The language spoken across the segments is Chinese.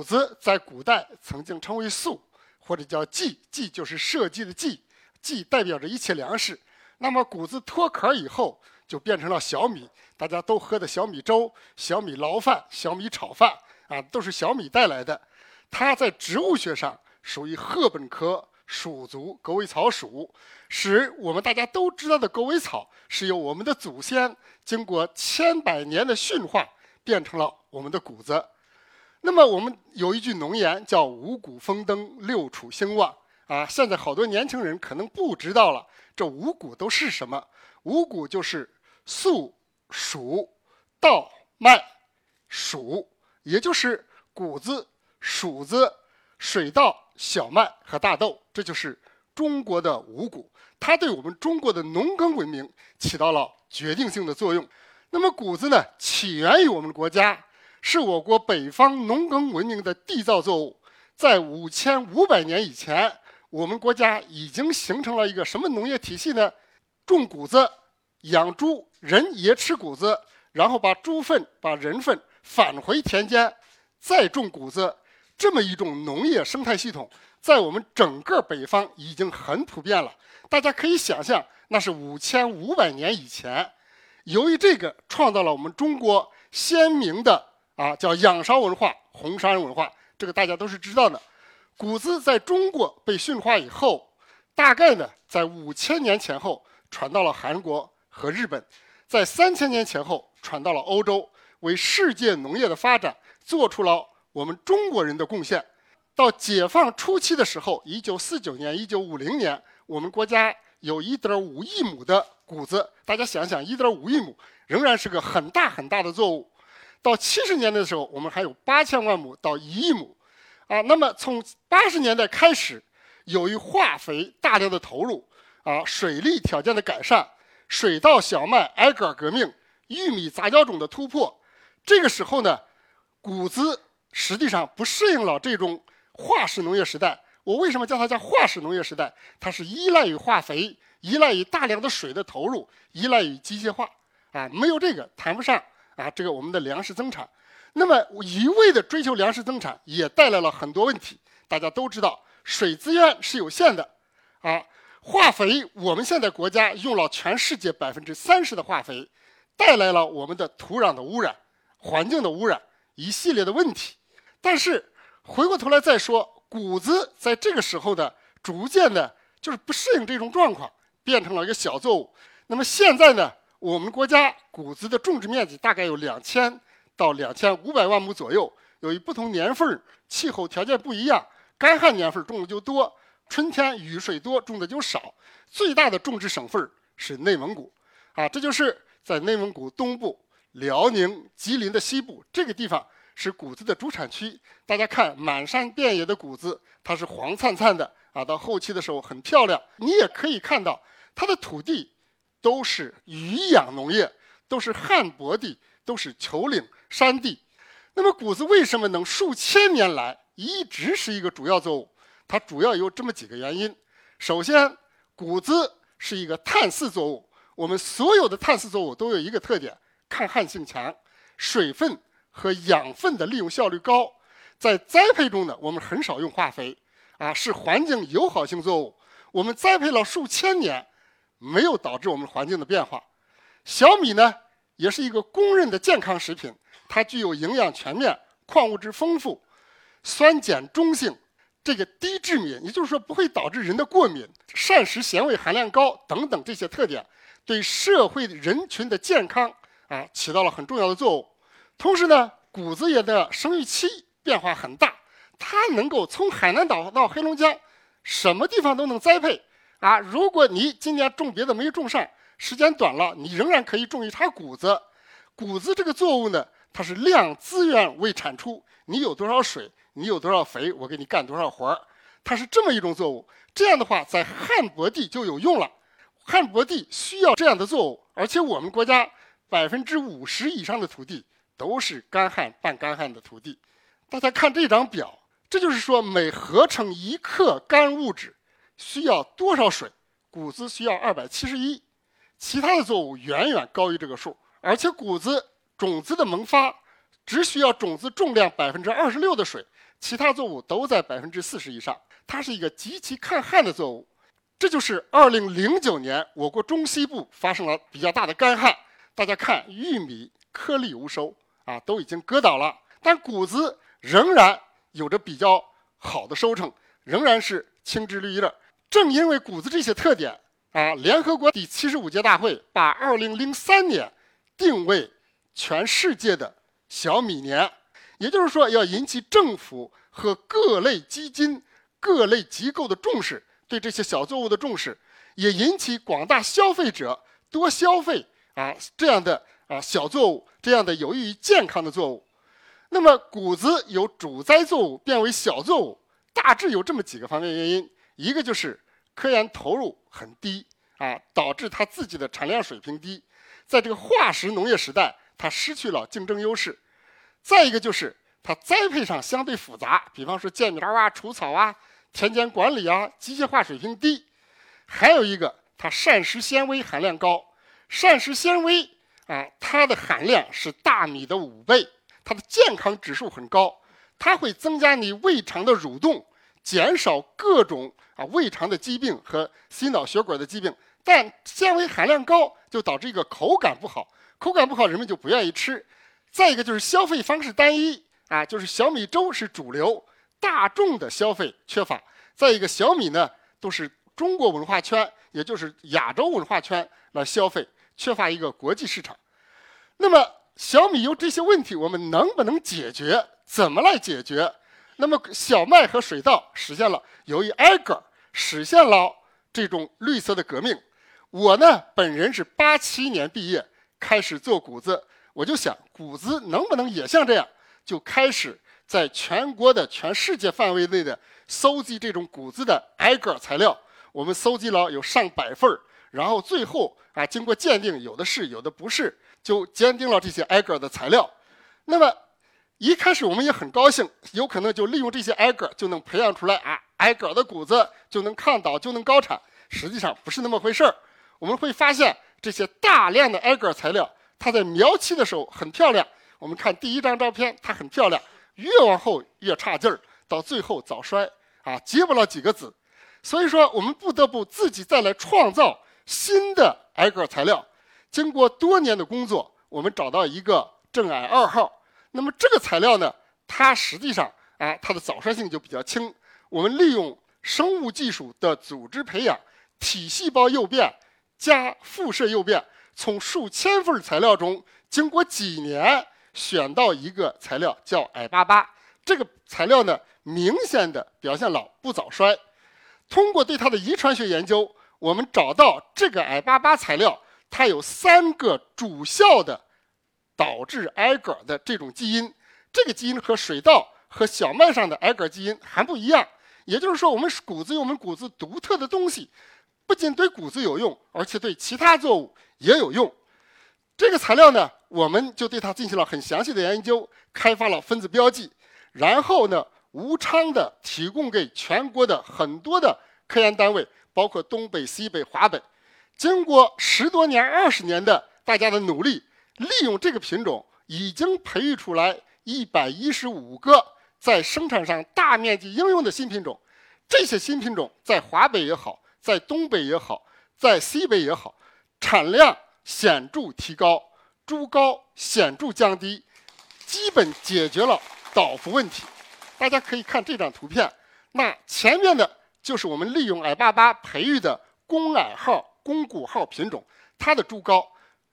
谷子在古代曾经称为粟，或者叫稷，稷就是社稷的稷，稷代表着一切粮食。那么谷子脱壳以后，就变成了小米，大家都喝的小米粥、小米捞饭、小米炒饭啊，都是小米带来的。它在植物学上属于禾本科属族狗尾草属，使我们大家都知道的狗尾草是由我们的祖先经过千百年的驯化变成了我们的谷子。那么我们有一句农言叫“五谷丰登，六畜兴旺”啊，现在好多年轻人可能不知道了，这五谷都是什么？五谷就是粟、黍、稻、麦、黍，也就是谷子、黍子、水稻、小麦和大豆，这就是中国的五谷。它对我们中国的农耕文明起到了决定性的作用。那么谷子呢，起源于我们国家。是我国北方农耕文明的缔造作物。在五千五百年以前，我们国家已经形成了一个什么农业体系呢？种谷子、养猪，人也吃谷子，然后把猪粪、把人粪返回田间，再种谷子，这么一种农业生态系统，在我们整个北方已经很普遍了。大家可以想象，那是五千五百年以前。由于这个，创造了我们中国鲜明的。啊，叫仰韶文化、红山文化，这个大家都是知道的。谷子在中国被驯化以后，大概呢在五千年前后传到了韩国和日本，在三千年前后传到了欧洲，为世界农业的发展做出了我们中国人的贡献。到解放初期的时候，一九四九年、一九五零年，我们国家有一点五亿亩的谷子，大家想想，一点五亿亩仍然是个很大很大的作物。到七十年代的时候，我们还有八千万亩到一亿亩，啊，那么从八十年代开始，由于化肥大量的投入，啊，水利条件的改善，水稻、小麦挨个革命，玉米杂交种的突破，这个时候呢，谷子实际上不适应了这种化石农业时代。我为什么叫它叫化石农业时代？它是依赖于化肥，依赖于大量的水的投入，依赖于机械化，啊，没有这个谈不上。啊，这个我们的粮食增产，那么一味的追求粮食增产，也带来了很多问题。大家都知道，水资源是有限的，啊，化肥我们现在国家用了全世界百分之三十的化肥，带来了我们的土壤的污染、环境的污染一系列的问题。但是回过头来再说，谷子在这个时候呢，逐渐的就是不适应这种状况，变成了一个小作物。那么现在呢？我们国家谷子的种植面积大概有两千到两千五百万亩左右。由于不同年份气候条件不一样，干旱年份种的就多，春天雨水多种的就少。最大的种植省份是内蒙古，啊，这就是在内蒙古东部、辽宁、吉林的西部这个地方是谷子的主产区。大家看，满山遍野的谷子，它是黄灿灿的啊，到后期的时候很漂亮。你也可以看到它的土地。都是渔养农业，都是旱薄地，都是丘陵山地。那么谷子为什么能数千年来一直是一个主要作物？它主要有这么几个原因。首先，谷子是一个碳四作物。我们所有的碳四作物都有一个特点：抗旱性强，水分和养分的利用效率高。在栽培中呢，我们很少用化肥，啊，是环境友好性作物。我们栽培了数千年。没有导致我们环境的变化。小米呢，也是一个公认的健康食品，它具有营养全面、矿物质丰富、酸碱中性，这个低致敏，也就是说不会导致人的过敏，膳食纤维含量高等等这些特点，对社会人群的健康啊起到了很重要的作用。同时呢，谷子叶的生育期变化很大，它能够从海南岛到黑龙江，什么地方都能栽培。啊，如果你今年种别的没种上，时间短了，你仍然可以种一茬谷子。谷子这个作物呢，它是量资源为产出，你有多少水，你有多少肥，我给你干多少活儿。它是这么一种作物。这样的话，在旱薄地就有用了。旱薄地需要这样的作物，而且我们国家百分之五十以上的土地都是干旱半干旱的土地。大家看这张表，这就是说每合成一克干物质。需要多少水？谷子需要二百七十一，其他的作物远远高于这个数。而且谷子种子的萌发只需要种子重量百分之二十六的水，其他作物都在百分之四十以上。它是一个极其抗旱的作物。这就是二零零九年我国中西部发生了比较大的干旱。大家看，玉米颗粒无收啊，都已经割倒了，但谷子仍然有着比较好的收成，仍然是青枝绿叶。正因为谷子这些特点啊，联合国第七十五届大会把二零零三年定为全世界的小米年，也就是说，要引起政府和各类基金、各类机构的重视。对这些小作物的重视，也引起广大消费者多消费啊这样的啊小作物，这样的有益于健康的作物。那么谷子由主栽作物变为小作物，大致有这么几个方面原因：一个就是科研投入很低啊，导致它自己的产量水平低，在这个化石农业时代，它失去了竞争优势；再一个就是它栽培上相对复杂，比方说间苗啊、除草啊。田间管理啊，机械化水平低，还有一个它膳食纤维含量高。膳食纤维啊，它的含量是大米的五倍，它的健康指数很高，它会增加你胃肠的蠕动，减少各种啊胃肠的疾病和心脑血管的疾病。但纤维含量高，就导致一个口感不好，口感不好，人们就不愿意吃。再一个就是消费方式单一啊，就是小米粥是主流。大众的消费缺乏，再一个小米呢，都是中国文化圈，也就是亚洲文化圈来消费，缺乏一个国际市场。那么小米有这些问题，我们能不能解决？怎么来解决？那么小麦和水稻实现了，由于挨个实现了这种绿色的革命。我呢，本人是八七年毕业，开始做谷子，我就想谷子能不能也像这样，就开始。在全国的、全世界范围内的搜集这种谷子的挨个材料，我们搜集了有上百份儿，然后最后啊，经过鉴定，有的是，有的不是，就鉴定了这些挨个的材料。那么一开始我们也很高兴，有可能就利用这些挨个就能培养出来啊，挨个的谷子就能抗倒，就能高产。实际上不是那么回事儿。我们会发现这些大量的挨个材料，它在苗期的时候很漂亮。我们看第一张照片，它很漂亮。越往后越差劲儿，到最后早衰啊，结不了几个籽。所以说，我们不得不自己再来创造新的挨个材料。经过多年的工作，我们找到一个正矮二号。那么这个材料呢，它实际上啊，它的早衰性就比较轻。我们利用生物技术的组织培养，体细胞诱变加辐射诱变，从数千份材料中，经过几年。选到一个材料叫矮八八，这个材料呢，明显的表现老不早衰。通过对它的遗传学研究，我们找到这个矮八八材料，它有三个主效的导致挨个的这种基因。这个基因和水稻和小麦上的挨个基因还不一样。也就是说，我们谷子有我们谷子独特的东西，不仅对谷子有用，而且对其他作物也有用。这个材料呢？我们就对它进行了很详细的研究，开发了分子标记，然后呢，无偿的提供给全国的很多的科研单位，包括东北、西北、华北。经过十多年、二十年的大家的努力，利用这个品种，已经培育出来一百一十五个在生产上大面积应用的新品种。这些新品种在华北也好，在东北也好，在西北也好，产量显著提高。株高显著降低，基本解决了倒伏问题。大家可以看这张图片，那前面的就是我们利用矮八八培育的公矮号、公谷号品种，它的株高。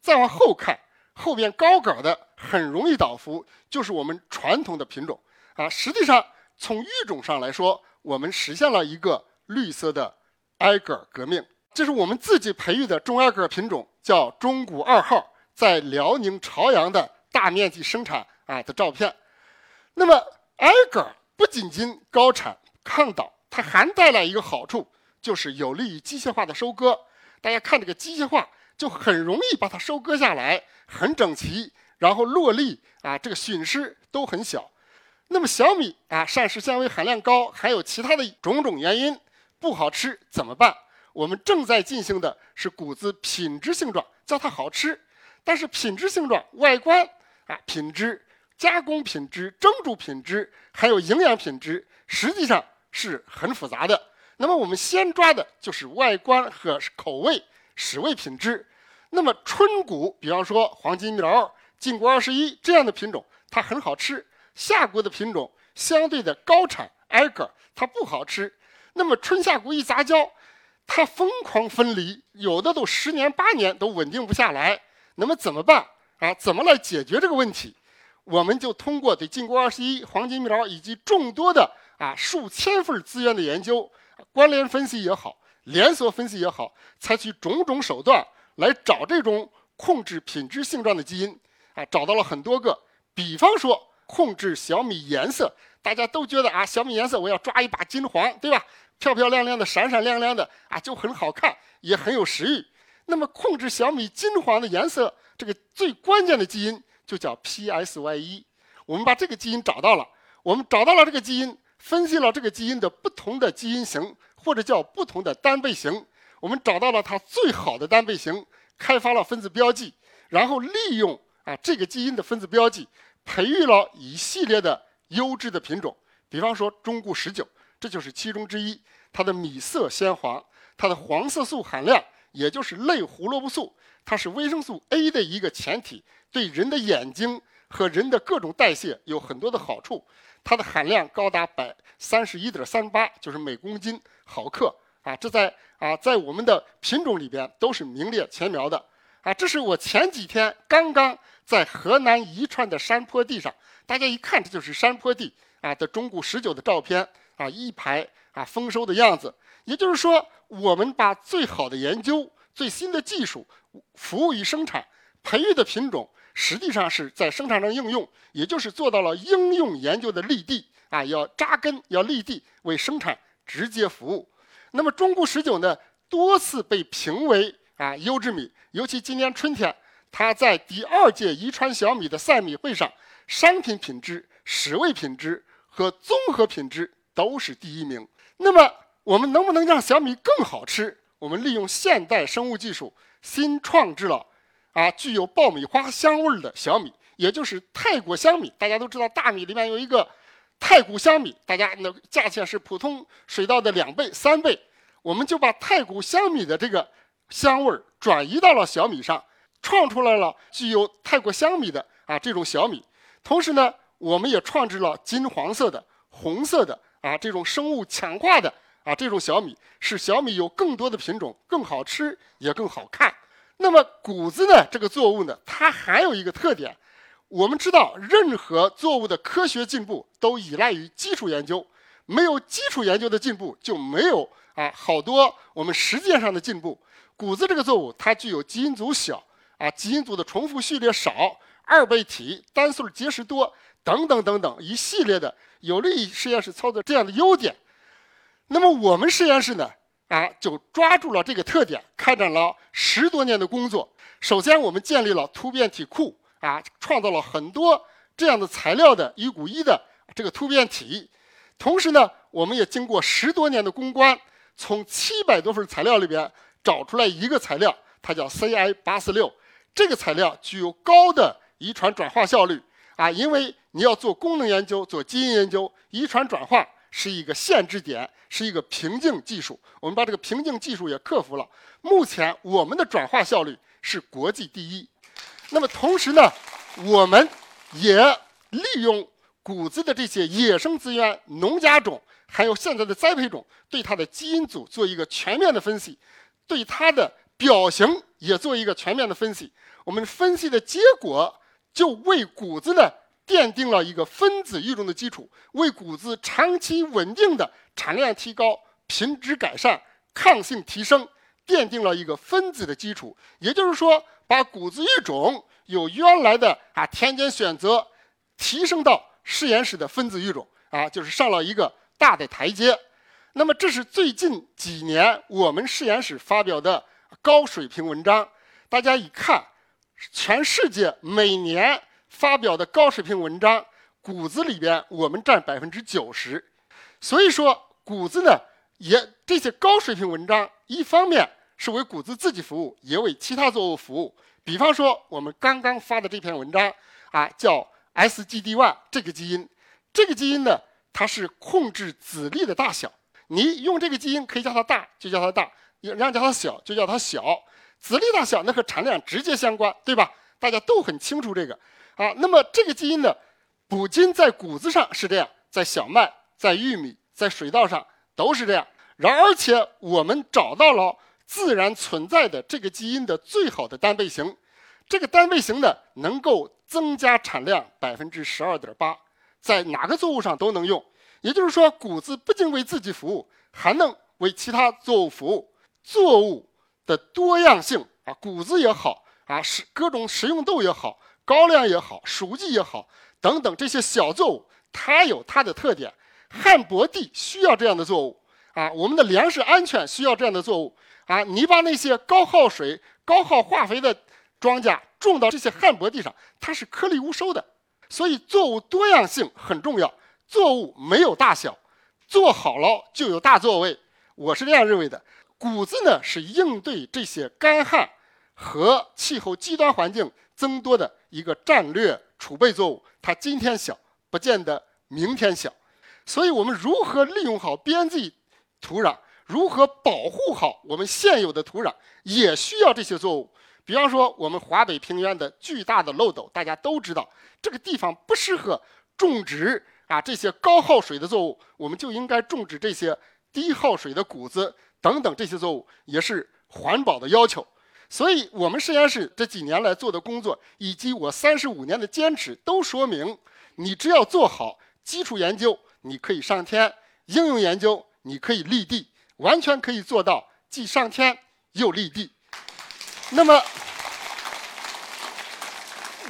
再往后看，后边高杆的很容易倒伏，就是我们传统的品种啊。实际上，从育种上来说，我们实现了一个绿色的挨个革命。这是我们自己培育的中挨杆品种，叫中谷二号。在辽宁朝阳的大面积生产啊的照片，那么挨杆不仅仅高产抗倒，它还带来一个好处，就是有利于机械化的收割。大家看这个机械化，就很容易把它收割下来，很整齐，然后落粒啊，这个损失都很小。那么小米啊，膳食纤维含量高，还有其他的种种原因不好吃怎么办？我们正在进行的是谷子品质性状，叫它好吃。但是品质性状、外观啊，品质加工品质、蒸煮品质，还有营养品质，实际上是很复杂的。那么我们先抓的就是外观和口味、食味品质。那么春谷，比方说黄金苗、晋国二十一这样的品种，它很好吃。夏谷的品种相对的高产挨个，它不好吃。那么春夏谷一杂交，它疯狂分离，有的都十年八年都稳定不下来。那么怎么办啊？怎么来解决这个问题？我们就通过对晋国二十一、黄金苗以及众多的啊数千份资源的研究，关联分析也好，连锁分析也好，采取种种手段来找这种控制品质性状的基因啊，找到了很多个。比方说控制小米颜色，大家都觉得啊小米颜色我要抓一把金黄，对吧？漂漂亮亮的、闪闪亮亮的啊，就很好看，也很有食欲。那么控制小米金黄的颜色，这个最关键的基因。就叫 PSY 一我们把这个基因找到了，我们找到了这个基因，分析了这个基因的不同的基因型，或者叫不同的单倍型，我们找到了它最好的单倍型，开发了分子标记，然后利用啊这个基因的分子标记，培育了一系列的优质的品种，比方说中固十九，这就是其中之一，它的米色鲜黄，它的黄色素含量，也就是类胡萝卜素，它是维生素 A 的一个前体。对人的眼睛和人的各种代谢有很多的好处，它的含量高达百三十一点三八，就是每公斤毫克啊，这在啊在我们的品种里边都是名列前茅的啊。这是我前几天刚刚在河南宜川的山坡地上，大家一看这就是山坡地啊的中谷十九的照片啊，一排啊丰收的样子。也就是说，我们把最好的研究、最新的技术服务于生产，培育的品种。实际上是在生产上应用，也就是做到了应用研究的立地啊，要扎根，要立地，为生产直接服务。那么中固十九呢，多次被评为啊优质米，尤其今年春天，它在第二届宜川小米的赛米会上，商品品质、食味品质和综合品质都是第一名。那么我们能不能让小米更好吃？我们利用现代生物技术，新创制了。啊，具有爆米花香味儿的小米，也就是泰国香米。大家都知道，大米里面有一个太古香米，大家那价钱是普通水稻的两倍、三倍。我们就把太古香米的这个香味儿转移到了小米上，创出来了具有泰国香米的啊这种小米。同时呢，我们也创制了金黄色的、红色的啊这种生物强化的啊这种小米，使小米有更多的品种，更好吃也更好看。那么谷子呢？这个作物呢，它还有一个特点。我们知道，任何作物的科学进步都依赖于基础研究，没有基础研究的进步，就没有啊好多我们实践上的进步。谷子这个作物，它具有基因组小啊，基因组的重复序列少，二倍体，单穗结实多，等等等等一系列的有利于实验室操作这样的优点。那么我们实验室呢？啊，就抓住了这个特点，开展了十多年的工作。首先，我们建立了突变体库，啊，创造了很多这样的材料的一股一的这个突变体。同时呢，我们也经过十多年的攻关，从七百多份材料里边找出来一个材料，它叫 CI 八四六。这个材料具有高的遗传转化效率，啊，因为你要做功能研究、做基因研究，遗传转化。是一个限制点，是一个瓶颈技术。我们把这个瓶颈技术也克服了。目前我们的转化效率是国际第一。那么同时呢，我们也利用谷子的这些野生资源、农家种，还有现在的栽培种，对它的基因组做一个全面的分析，对它的表型也做一个全面的分析。我们分析的结果就为谷子呢。奠定了一个分子育种的基础，为谷子长期稳定的产量提高、品质改善、抗性提升奠定了一个分子的基础。也就是说，把谷子育种由原来的啊田间选择提升到实验室的分子育种啊，就是上了一个大的台阶。那么，这是最近几年我们实验室发表的高水平文章。大家一看，全世界每年。发表的高水平文章，谷子里边我们占百分之九十，所以说谷子呢也这些高水平文章，一方面是为谷子自己服务，也为其他作物服务。比方说我们刚刚发的这篇文章啊，叫 SGD1 这个基因，这个基因呢，它是控制籽粒的大小。你用这个基因可以叫它大，就叫它大；让叫它小，就叫它小。籽粒大小那和产量直接相关，对吧？大家都很清楚这个啊。那么这个基因呢，不仅在谷子上是这样，在小麦、在玉米、在水稻上都是这样。然而且我们找到了自然存在的这个基因的最好的单倍型，这个单倍型呢能够增加产量百分之十二点八，在哪个作物上都能用。也就是说，谷子不仅为自己服务，还能为其他作物服务。作物的多样性啊，谷子也好啊，是各种食用豆也好，高粱也好，黍稷也好，等等这些小作物，它有它的特点。旱薄地需要这样的作物啊，我们的粮食安全需要这样的作物啊。你把那些高耗水、高耗化肥的庄稼种到这些旱薄地上，它是颗粒无收的。所以，作物多样性很重要。作物没有大小，做好了就有大作为。我是这样认为的。谷子呢是应对这些干旱和气候极端环境增多的一个战略储备作物。它今天小，不见得明天小。所以我们如何利用好边际土壤，如何保护好我们现有的土壤，也需要这些作物。比方说，我们华北平原的巨大的漏斗，大家都知道，这个地方不适合种植。啊，这些高耗水的作物，我们就应该种植这些低耗水的谷子等等这些作物，也是环保的要求。所以，我们实验室这几年来做的工作，以及我三十五年的坚持，都说明，你只要做好基础研究，你可以上天；应用研究，你可以立地，完全可以做到既上天又立地。那么，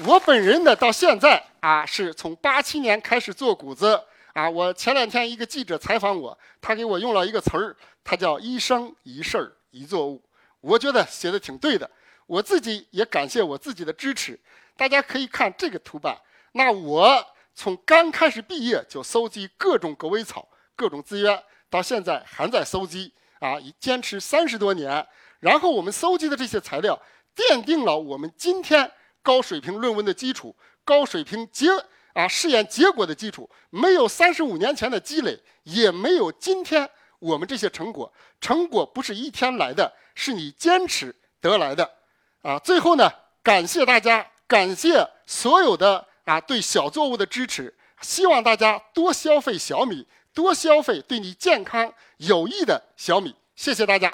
我本人呢，到现在。啊，是从八七年开始做谷子啊！我前两天一个记者采访我，他给我用了一个词儿，他叫“一生一事一作物”，我觉得写的挺对的。我自己也感谢我自己的支持。大家可以看这个图版，那我从刚开始毕业就搜集各种狗尾草、各种资源，到现在还在搜集啊，已坚持三十多年。然后我们搜集的这些材料，奠定了我们今天高水平论文的基础。高水平结啊试验结果的基础，没有三十五年前的积累，也没有今天我们这些成果。成果不是一天来的，是你坚持得来的。啊，最后呢，感谢大家，感谢所有的啊对小作物的支持。希望大家多消费小米，多消费对你健康有益的小米。谢谢大家。